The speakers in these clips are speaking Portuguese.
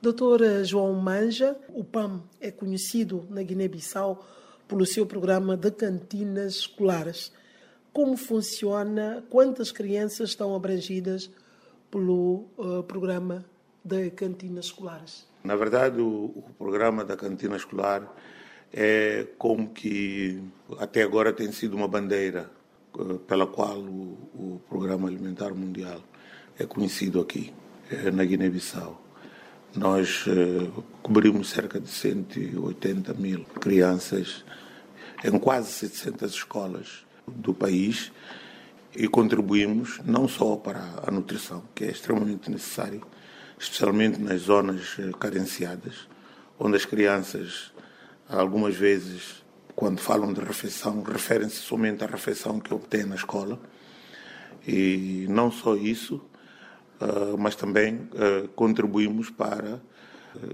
Doutor João Manja, o PAM é conhecido na Guiné-Bissau pelo seu programa de cantinas escolares. Como funciona? Quantas crianças estão abrangidas pelo uh, programa de cantinas escolares? Na verdade, o, o, programa da cantina escolar é como que até agora tem sido uma bandeira uh, pela qual o, o, Programa Alimentar Mundial é conhecido aqui, na Guiné-Bissau. Nós cobrimos cerca de 180 mil crianças em quase 700 escolas do país e contribuímos não só para a nutrição, que é extremamente necessário, especialmente nas zonas eh, carenciadas, onde as crianças, algumas vezes, quando falam de refeição, referem-se somente à refeição que obtêm na escola. E não só isso, eh, mas também eh, contribuímos para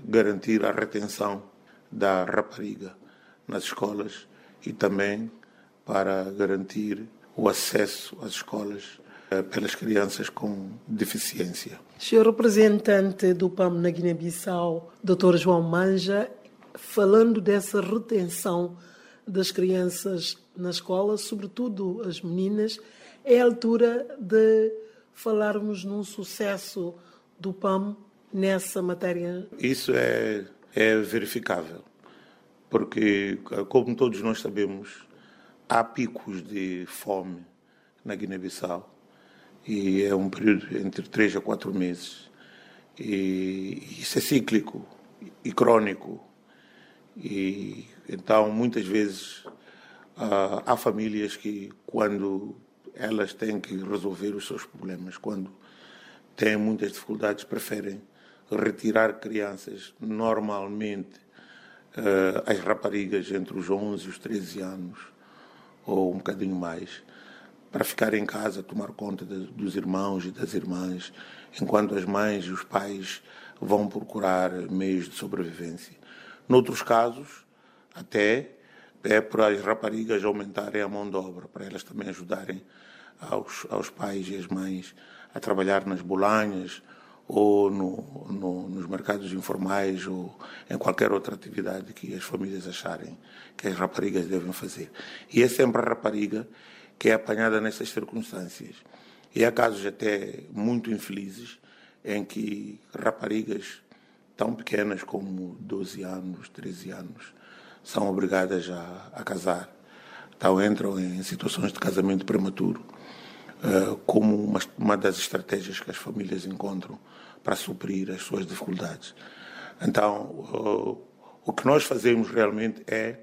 garantir a retenção da rapariga nas escolas e também para garantir o acesso às escolas pelas crianças com deficiência. Senhor representante do PAM na Guiné-Bissau, Dr. João Manja, falando dessa retenção das crianças na escola, sobretudo as meninas, é a altura de falarmos num sucesso do PAM nessa matéria? Isso é, é verificável, porque, como todos nós sabemos, há picos de fome na Guiné-Bissau e é um período entre três a quatro meses. E isso é cíclico e crônico. E então, muitas vezes, há famílias que, quando elas têm que resolver os seus problemas, quando têm muitas dificuldades, preferem retirar crianças, normalmente as raparigas entre os 11 e os 13 anos, ou um bocadinho mais, para ficar em casa, tomar conta de, dos irmãos e das irmãs, enquanto as mães e os pais vão procurar meios de sobrevivência. Noutros casos, até é para as raparigas aumentarem a mão de obra, para elas também ajudarem aos, aos pais e as mães a trabalhar nas bolanhas ou no, no, nos mercados informais ou em qualquer outra atividade que as famílias acharem que as raparigas devem fazer. E é sempre a rapariga que é apanhada nessas circunstâncias. E há casos até muito infelizes em que raparigas tão pequenas como 12 anos, 13 anos, são obrigadas a, a casar. Então entram em situações de casamento prematuro como uma, uma das estratégias que as famílias encontram para suprir as suas dificuldades. Então, o que nós fazemos realmente é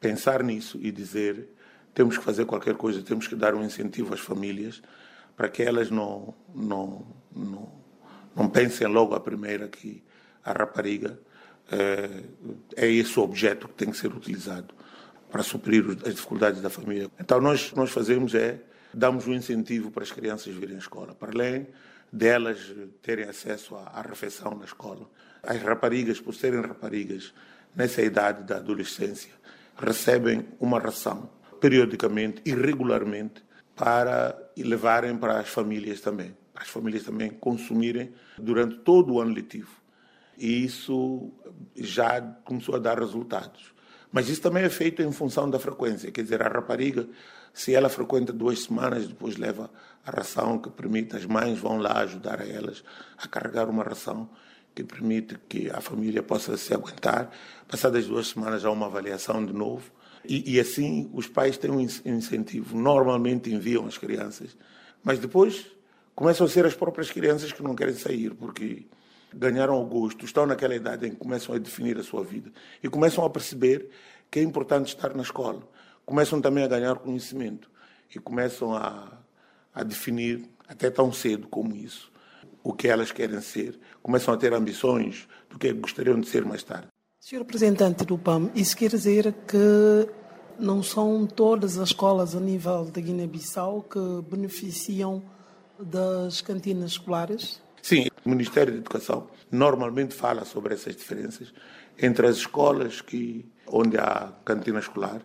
pensar nisso e dizer temos que fazer qualquer coisa, temos que dar um incentivo às famílias para que elas não, não, não, não pensem logo a primeira que a rapariga é, é esse o objeto que tem que ser utilizado para suprir as dificuldades da família. Então nós nós fazemos é damos um incentivo para as crianças virem à escola, para além delas terem acesso à, refeição na escola. As raparigas, por serem raparigas nessa idade da adolescência, recebem uma ração periodicamente e regularmente para levarem para as famílias também, para as famílias também consumirem durante todo o ano letivo. E isso já começou a dar resultados. Mas isso também é feito em função da frequência, quer dizer, a rapariga, se ela frequenta duas semanas, depois leva a ração que permite, as mães vão lá ajudar a elas a carregar uma ração que permite que a família possa se aguentar. Passadas duas semanas há uma avaliação de novo e, e assim os pais têm um incentivo. Normalmente enviam as crianças, mas depois começam a ser as próprias crianças que não querem sair porque ganharam o gosto, estão naquela idade em que começam a definir a sua vida e começam a perceber que é importante estar na escola. Começam também a ganhar conhecimento e começam a, a definir, até tão cedo como isso, o que elas querem ser. Começam a ter ambições do que gostariam de ser mais tarde. Senhor representante do PAM, isso quer dizer que não são todas as escolas a nível da Guiné-Bissau que beneficiam das cantinas escolares? Sim, o Ministério da Educação normalmente fala sobre essas diferenças entre as escolas que, onde há cantina escolar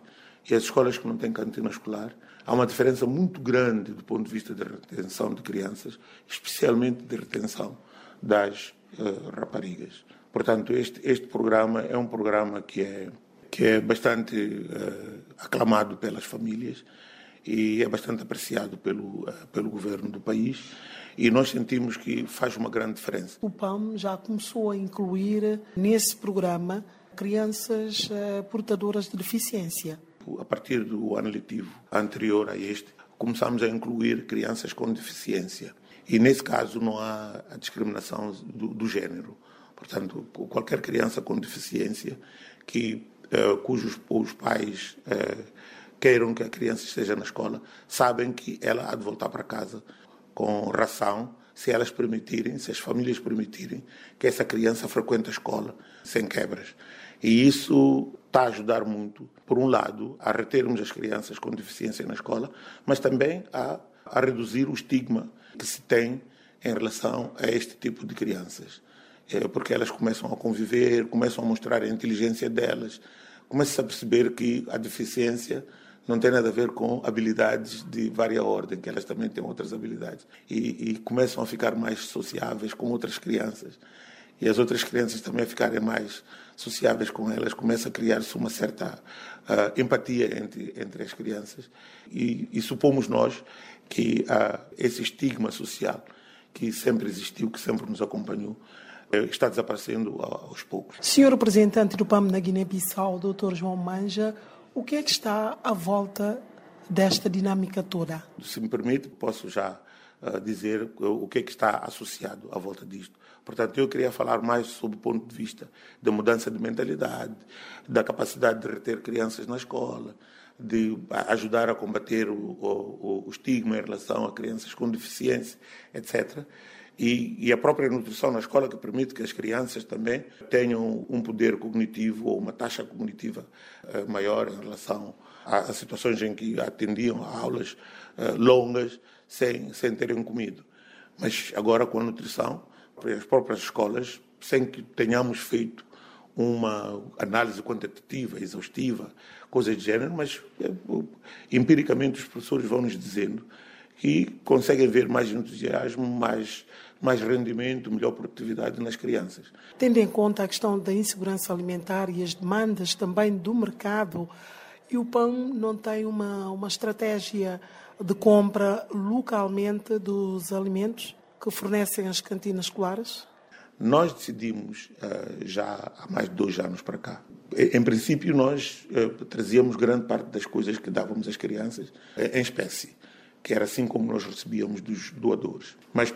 e as escolas que não têm cantina escolar. Há uma diferença muito grande do ponto de vista da retenção de crianças, especialmente de retenção das uh, raparigas. Portanto, este, este programa é um programa que é, que é bastante uh, aclamado pelas famílias e é bastante apreciado pelo, uh, pelo governo do país e nós sentimos que faz uma grande diferença. O PAM já começou a incluir nesse programa crianças portadoras de deficiência. A partir do ano letivo anterior a este, começamos a incluir crianças com deficiência. E nesse caso não há a discriminação do, do género. Portanto, qualquer criança com deficiência que uh, cujos os pais queiram que a criança esteja na escola, sabem que ela há de voltar para casa com ração, se elas permitirem, se as famílias permitirem, que essa criança frequente a escola sem quebras. E isso está a ajudar muito, por um lado, a retermos as crianças com deficiência na escola, mas também a, a reduzir o estigma que se tem em relação a este tipo de crianças. É porque elas começam a conviver, começam a mostrar a inteligência delas, começam a perceber que a deficiência não tem nada a ver com habilidades de vária ordem, que elas também têm outras habilidades. E, e começam a ficar mais sociáveis com outras crianças. E as outras crianças também a ficarem mais sociáveis com elas, começa a criar-se uma certa uh, empatia entre, entre as crianças. E, e supomos nós que uh, esse estigma social que sempre existiu, que sempre nos acompanhou, uh, está desaparecendo aos poucos. Senhor representante do PAM na Guiné-Bissau, Dr. João Manja, o que é que está à volta desta dinâmica toda? Se me permite, posso já uh, dizer o que é que está associado à volta disto. Portanto, eu queria falar mais sobre o ponto de vista da mudança de mentalidade, da capacidade de reter crianças na escola, de ajudar a combater o, o, o estigma em relação a crianças com deficiência, etc. E, e, a própria nutrição na escola que permite que as crianças também tenham um poder cognitivo ou uma taxa cognitiva uh, maior em relação a, a, situações em que atendiam a aulas uh, longas sem, sem terem comido. Mas agora com a nutrição as próprias escolas, sem que tenhamos feito uma análise quantitativa, exaustiva, coisas de género, mas é, empiricamente os professores vão nos dizendo que conseguem ver mais entusiasmo, mais, mais rendimento, melhor produtividade nas crianças. Tendo em conta a questão da insegurança alimentar e as demandas também do mercado, e o PAN não tem uma, uma estratégia de compra localmente dos alimentos? que fornecem as cantinas escolares? Nós decidimos, uh, já há mais de dois anos para cá, em princípio nós uh, trazíamos grande parte das coisas que dávamos às crianças uh, em espécie, que era assim como nós recebíamos dos doadores. Mas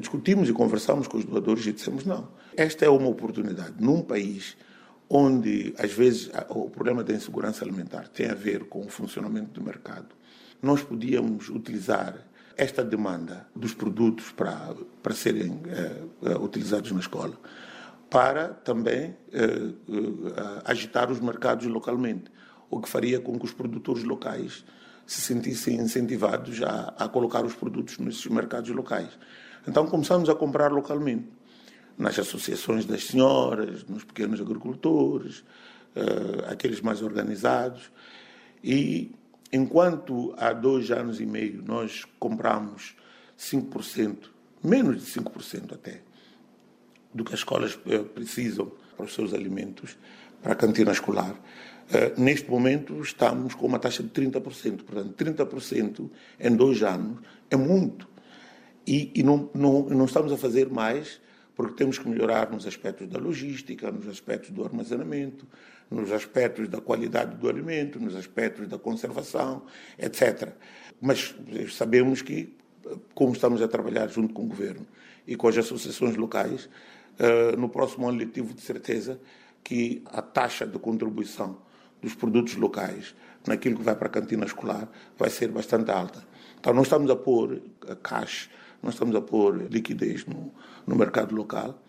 discutimos e conversamos com os doadores e dissemos não, esta é uma oportunidade num país onde às vezes o problema da insegurança alimentar tem a ver com o funcionamento do mercado. Nós podíamos utilizar esta demanda dos produtos para, para serem eh, utilizados na escola, para também eh, eh, agitar os mercados localmente, o que faria com que os produtores locais se sentissem incentivados a, a colocar os produtos nesses mercados locais. Então começamos a comprar localmente, nas associações das senhoras, nos pequenos agricultores, aqueles mais organizados, e enquanto há dois anos e meio nós compramos 5%, menos de 5% até, do que as escolas eh, precisam para os seus alimentos, para a cantina escolar, eh, neste momento estamos com uma taxa de 30%. Portanto, 30% em dois anos é muito. E, e não, não, não estamos a fazer mais porque temos que melhorar nos aspectos da logística, nos aspectos do armazenamento, nos aspectos da qualidade do alimento, nos aspectos da conservação, etc. Mas sabemos que, como estamos a trabalhar junto com o governo e com as associações locais, eh, no próximo ano letivo, de certeza que a taxa de contribuição dos produtos locais naquilo que vai para a cantina escolar vai ser bastante alta. Então, não estamos a pôr cash, não estamos a pôr liquidez no, no mercado local,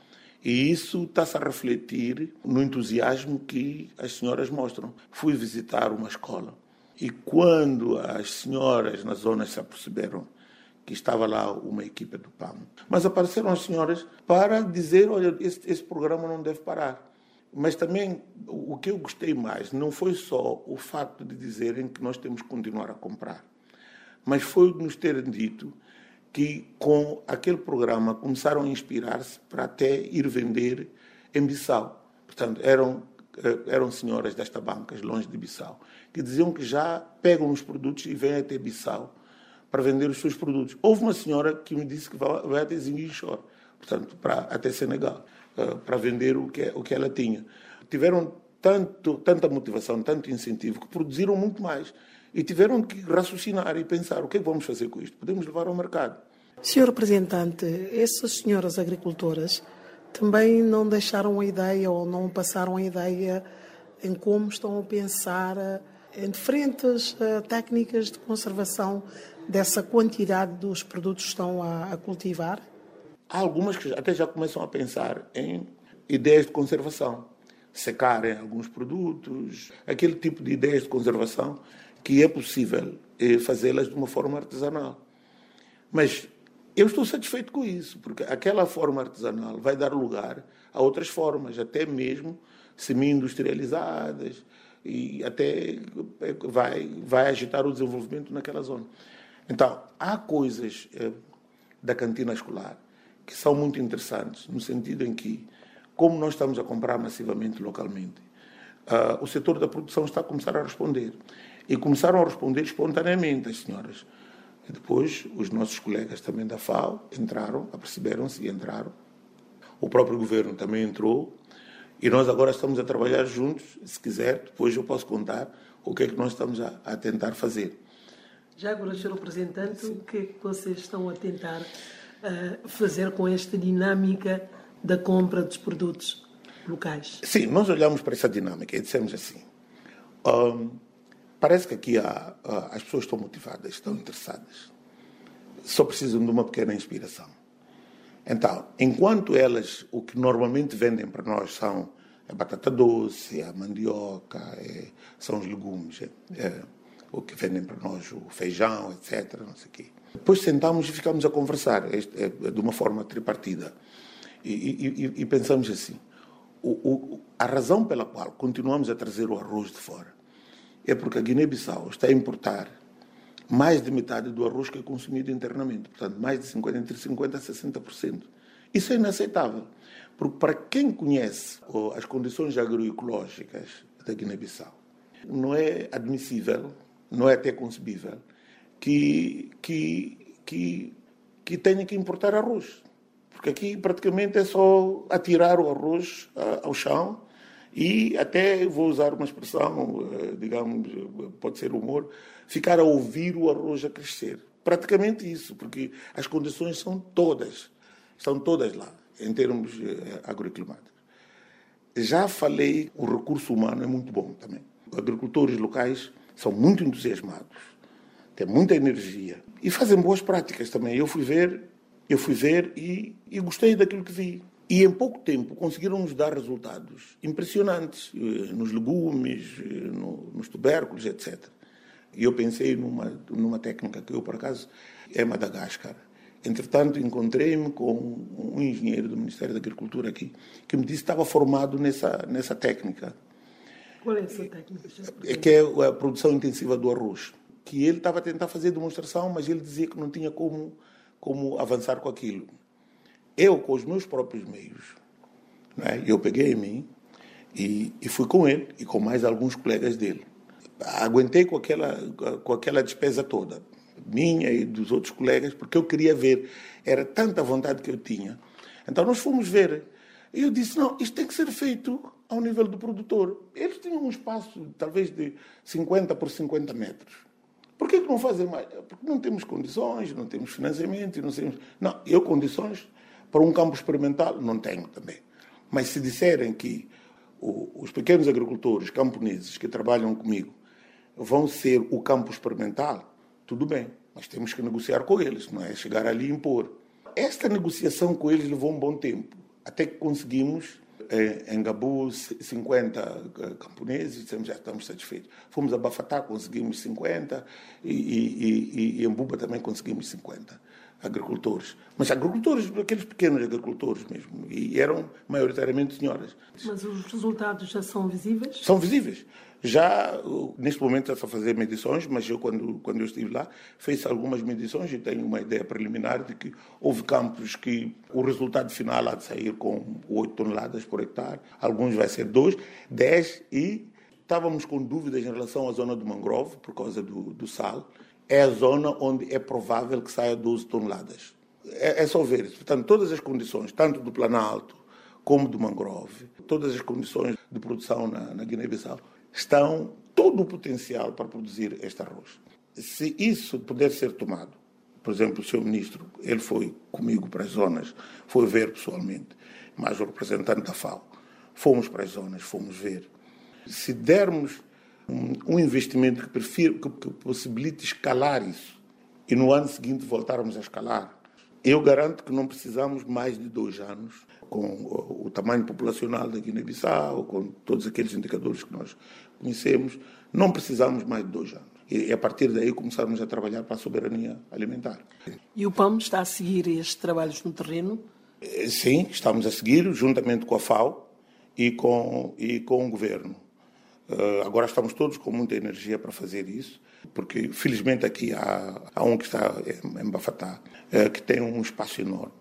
e isso está-se a refletir no entusiasmo que as senhoras mostram. Fui visitar uma escola e quando as senhoras nas zonas se aperceberam que estava lá uma equipe do PAM, mas apareceram as senhoras para dizer, olha, esse, esse programa não deve parar. Mas também o que eu gostei mais não foi só o facto de dizerem que nós temos que continuar a comprar, mas foi nos terem dito que com aquele programa começaram a inspirar-se para até ir vender em Bissau. Portanto, eram, eh, eram senhoras desta banca, longe de Bissau, que diziam que já pegam os produtos e vêm até Bissau para vender os seus produtos. Houve uma senhora que me disse que vai até Zinguichor, portanto, para, até Senegal, eh, para vender o que, o que ela tinha. Tiveram tanto, tanta motivação, tanto incentivo, que produziram muito mais. E tiveram que raciocinar e pensar o que é que vamos fazer com isto? Podemos levar ao mercado. Senhor representante, essas senhoras agricultoras também não deixaram a ideia ou não passaram a ideia em como estão a pensar eh, em diferentes uh, técnicas de conservação dessa quantidade dos produtos que estão a cultivar? Há algumas que até já começam a pensar em ideias de conservação, secarem alguns produtos, aquele tipo de ideias de conservação que é possível eh, fazê-las de uma forma artesanal. Mas eu estou satisfeito com isso, porque aquela forma artesanal vai dar lugar a outras formas, até mesmo semi-industrializadas, e até eh, vai, vai agitar o desenvolvimento naquela zona. Então, há coisas eh, da cantina escolar que são muito interessantes, no sentido em que, como nós estamos a comprar massivamente localmente, uh, o setor da produção está a começar a responder. E começaram a responder espontaneamente as senhoras. E depois, os nossos colegas também da FAO entraram, aperceberam-se e entraram. O próprio governo também entrou. E nós agora estamos a trabalhar juntos. Se quiser, depois eu posso contar o que é que nós estamos a, a tentar fazer. Já agora, Sr. Representante, Sim. o que é que vocês estão a tentar fazer com esta dinâmica da compra dos produtos locais? Sim, nós olhamos para essa dinâmica e dissemos assim: um, parece que aqui há, uh, as pessoas estão motivadas, estão interessadas, só precisam de uma pequena inspiração. Então, enquanto elas, o que normalmente vendem para nós são a batata doce, a mandioca, é, são os legumes. É, é, o que vendem para nós, o feijão, etc. Não sei quê. Depois sentamos e ficamos a conversar é, de uma forma tripartida. E, e, e pensamos assim: o, o, a razão pela qual continuamos a trazer o arroz de fora é porque a Guiné-Bissau está a importar mais de metade do arroz que é consumido internamente, portanto, mais de 50, entre 50% a 60%. Isso é inaceitável, porque para quem conhece as condições agroecológicas da Guiné-Bissau, não é admissível não é até concebível, que, que, que, que tenha que importar arroz. Porque aqui praticamente é só atirar o arroz ao chão e até, vou usar uma expressão, eh, digamos, pode ser humor, ficar a ouvir o arroz a crescer. Praticamente isso, porque as condições são todas, estão todas lá, em termos eh, agroeclimáticos. Já falei, o recurso humano é muito bom também. Agricultores locais são muito entusiasmados, têm muita energia e fazem boas práticas também. Eu fui ver, eu fui ver e, e gostei daquilo que vi. E em pouco tempo conseguiram nos dar resultados impressionantes eh, nos legumes, eh, no, nos tubérculos, etc. E eu pensei numa, numa técnica que eu, por acaso, é Madagascar. Entretanto, encontrei-me com um engenheiro do Ministério da Agricultura aqui, que me disse que estava formado nessa, nessa técnica. Qual é essa técnica? É que é a produção intensiva do arroz. Que ele estava a tentar fazer demonstração, mas ele dizia que não tinha como, como avançar com aquilo. Eu, com os meus próprios meios, né, eu peguei em mim e, e fui com ele e com mais alguns colegas dele. Aguentei com aquela, com aquela despesa toda, minha e dos outros colegas, porque eu queria ver. Era tanta vontade que eu tinha. Então nós fomos ver. E eu disse: não, isto tem que ser feito ao nível do produtor. Eles tinham um espaço, talvez, de 50 por 50 metros. Por que, que não fazem mais? Porque não temos condições, não temos financiamento, não temos. Não, eu condições para um campo experimental não tenho também. Mas se disserem que os pequenos agricultores camponeses que trabalham comigo vão ser o campo experimental, tudo bem. Mas temos que negociar com eles, não é chegar ali e impor. Esta negociação com eles levou um bom tempo, até que conseguimos em Gabu 50 eh, camponeses, dissemos já estamos satisfeitos. Fomos a Bafatá, conseguimos 50 e, e, e, e em Buba também conseguimos 50. agricultores. Mas agricultores, aqueles pequenos agricultores mesmo. E eram maioritariamente senhoras. Mas os resultados já são visíveis? São visíveis. Já, neste momento, está a fazer medições, mas eu, quando, quando eu estive lá, fiz algumas medições e tenho uma ideia preliminar de que houve campos que o resultado final há de sair com 8 toneladas por hectare, alguns vai ser 2, 10 e estávamos com dúvidas em relação à zona do mangrove, por causa do, do sal. É a zona onde é provável que saia 12 toneladas. É, é só ver. Portanto, todas as condições, tanto do Planalto como do mangrove, todas as condições de produção na, na Guiné-Bissau, estão todo o potencial para produzir este arroz. Se isso puder ser tomado, por exemplo, o seu ministro, ele foi comigo para as zonas, foi ver pessoalmente, mais o representante da FAO. Fomos para as zonas, fomos ver. Se dermos um, investimento que, prefiro, que possibilite escalar isso e no ano seguinte voltarmos a escalar, eu garanto que não precisamos mais de dois anos com o tamanho populacional da Guiné-Bissau, com todos aqueles indicadores que nós conhecemos, não precisamos mais de dois anos. E a partir daí começarmos a trabalhar para a soberania alimentar. E o PAM está a seguir estes trabalhos no terreno? Eh, sim, estamos a seguir, juntamente com a FAO e com, e com o governo. Uh, agora estamos todos com muita energia para fazer isso, porque felizmente aqui há, há um que está em Bafatá, uh, que tem um espaço enorme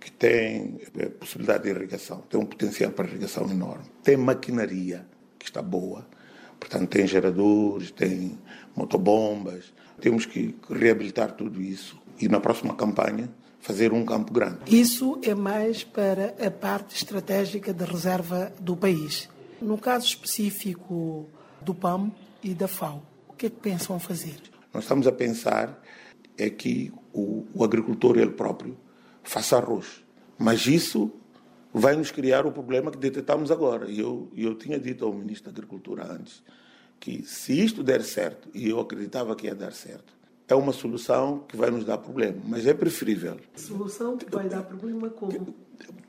que tem eh, possibilidade de irrigação, tem um potencial para irrigação enorme, tem maquinaria que está boa, portanto tem geradores, tem motobombas, temos que reabilitar tudo isso e na próxima campanha fazer um campo grande. Isso é mais para a parte estratégica da reserva do país. No caso específico do PAM e da FAO, o que é que pensam fazer? Nós estamos a pensar é que o, o agricultor ele próprio faça arroz. Mas isso vai nos criar o problema que detectamos agora. E eu, eu tinha dito ao Ministro da Agricultura antes que se isto der certo, e eu acreditava que ia dar certo, é uma solução que vai nos dar problema, mas é preferível. Solução que vai dar problema como?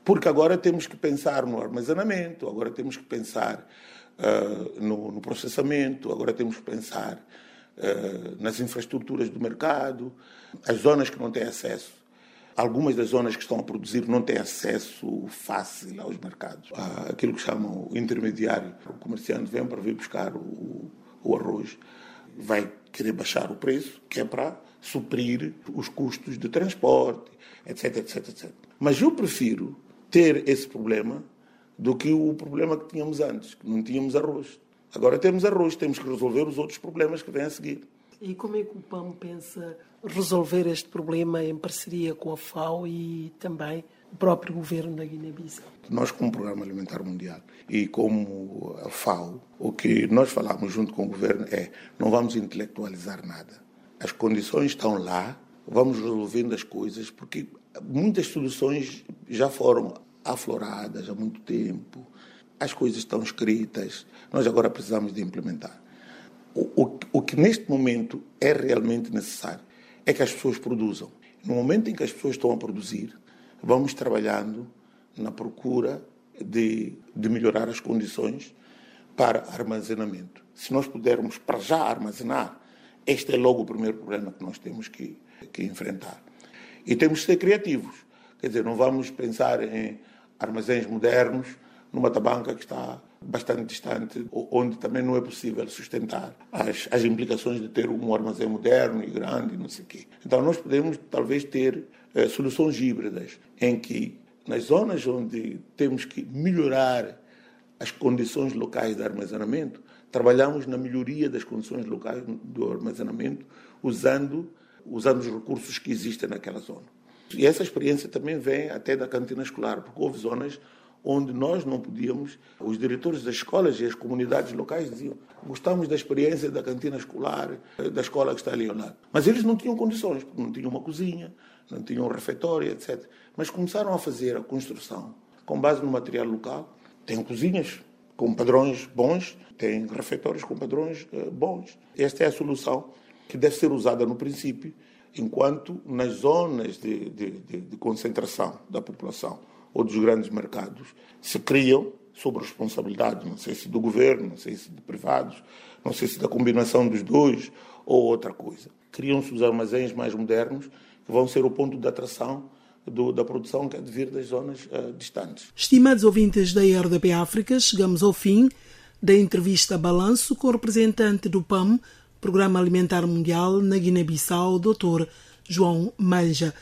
Porque agora temos que pensar no armazenamento, agora temos que pensar uh, no, no, processamento, agora temos que pensar uh, nas infraestruturas do mercado, as zonas que não têm acesso Algumas das zonas que estão a produzir não têm acesso fácil aos mercados. Há aquilo que chamam o intermediário. O comerciante vem para vir buscar o, o arroz, vai querer baixar o preço, que é para suprir os custos de transporte, etc, etc, etc. Mas eu prefiro ter esse problema do que o problema que tínhamos antes, que não tínhamos arroz. Agora temos arroz, temos que resolver os outros problemas que vêm a seguir. E como é que o PAM pensa resolver este problema em parceria com a FAO e também o próprio governo da Guiné-Bissau? Nós, como Programa Alimentar Mundial e como a FAO, o que nós falamos junto com o governo é não vamos intelectualizar nada. As condições estão lá, vamos resolvendo as coisas, porque muitas soluções já foram afloradas há muito tempo, as coisas estão escritas, nós agora precisamos de implementar. O, o, o que neste momento é realmente necessário é que as pessoas produzam. No momento em que as pessoas estão a produzir, vamos trabalhando na procura de, de melhorar as condições para armazenamento. Se nós pudermos para já armazenar, este é logo o primeiro problema que nós temos que, que enfrentar. E temos que ser criativos. Quer dizer, não vamos pensar em armazéns modernos numa tabanca que está bastante distante, onde também não é possível sustentar as, as implicações de ter um armazém moderno e grande, não sei o quê. Então, nós podemos talvez ter eh, soluções híbridas, em que nas zonas onde temos que melhorar as condições locais de armazenamento, trabalhamos na melhoria das condições locais do armazenamento, usando, usando os recursos que existem naquela zona. E essa experiência também vem até da cantina escolar, porque houve zonas onde nós não podíamos, os diretores das escolas e as comunidades locais diziam: gostamos da experiência da cantina escolar, da escola que está ali ao lado. Mas eles não tinham condições, porque não tinham uma cozinha, não tinham um refeitório, etc. Mas começaram a fazer a construção com base no material local. Tem cozinhas com padrões bons, tem refeitórios com padrões uh, bons. Esta é a solução que deve ser usada no princípio, enquanto nas zonas de, de, de, de concentração da população ou dos grandes mercados se criam sob responsabilidade, não sei se do governo, não sei se de privados, não sei se da combinação dos dois ou outra coisa. Criam-se os armazéns mais modernos que vão ser o ponto de atração do, da produção que é de vir das zonas uh, distantes. Estimados ouvintes da RDP África, chegamos ao fim da entrevista Balanço com o representante do PAM, Programa Alimentar Mundial, na Guiné-Bissau, Dr. João Manja.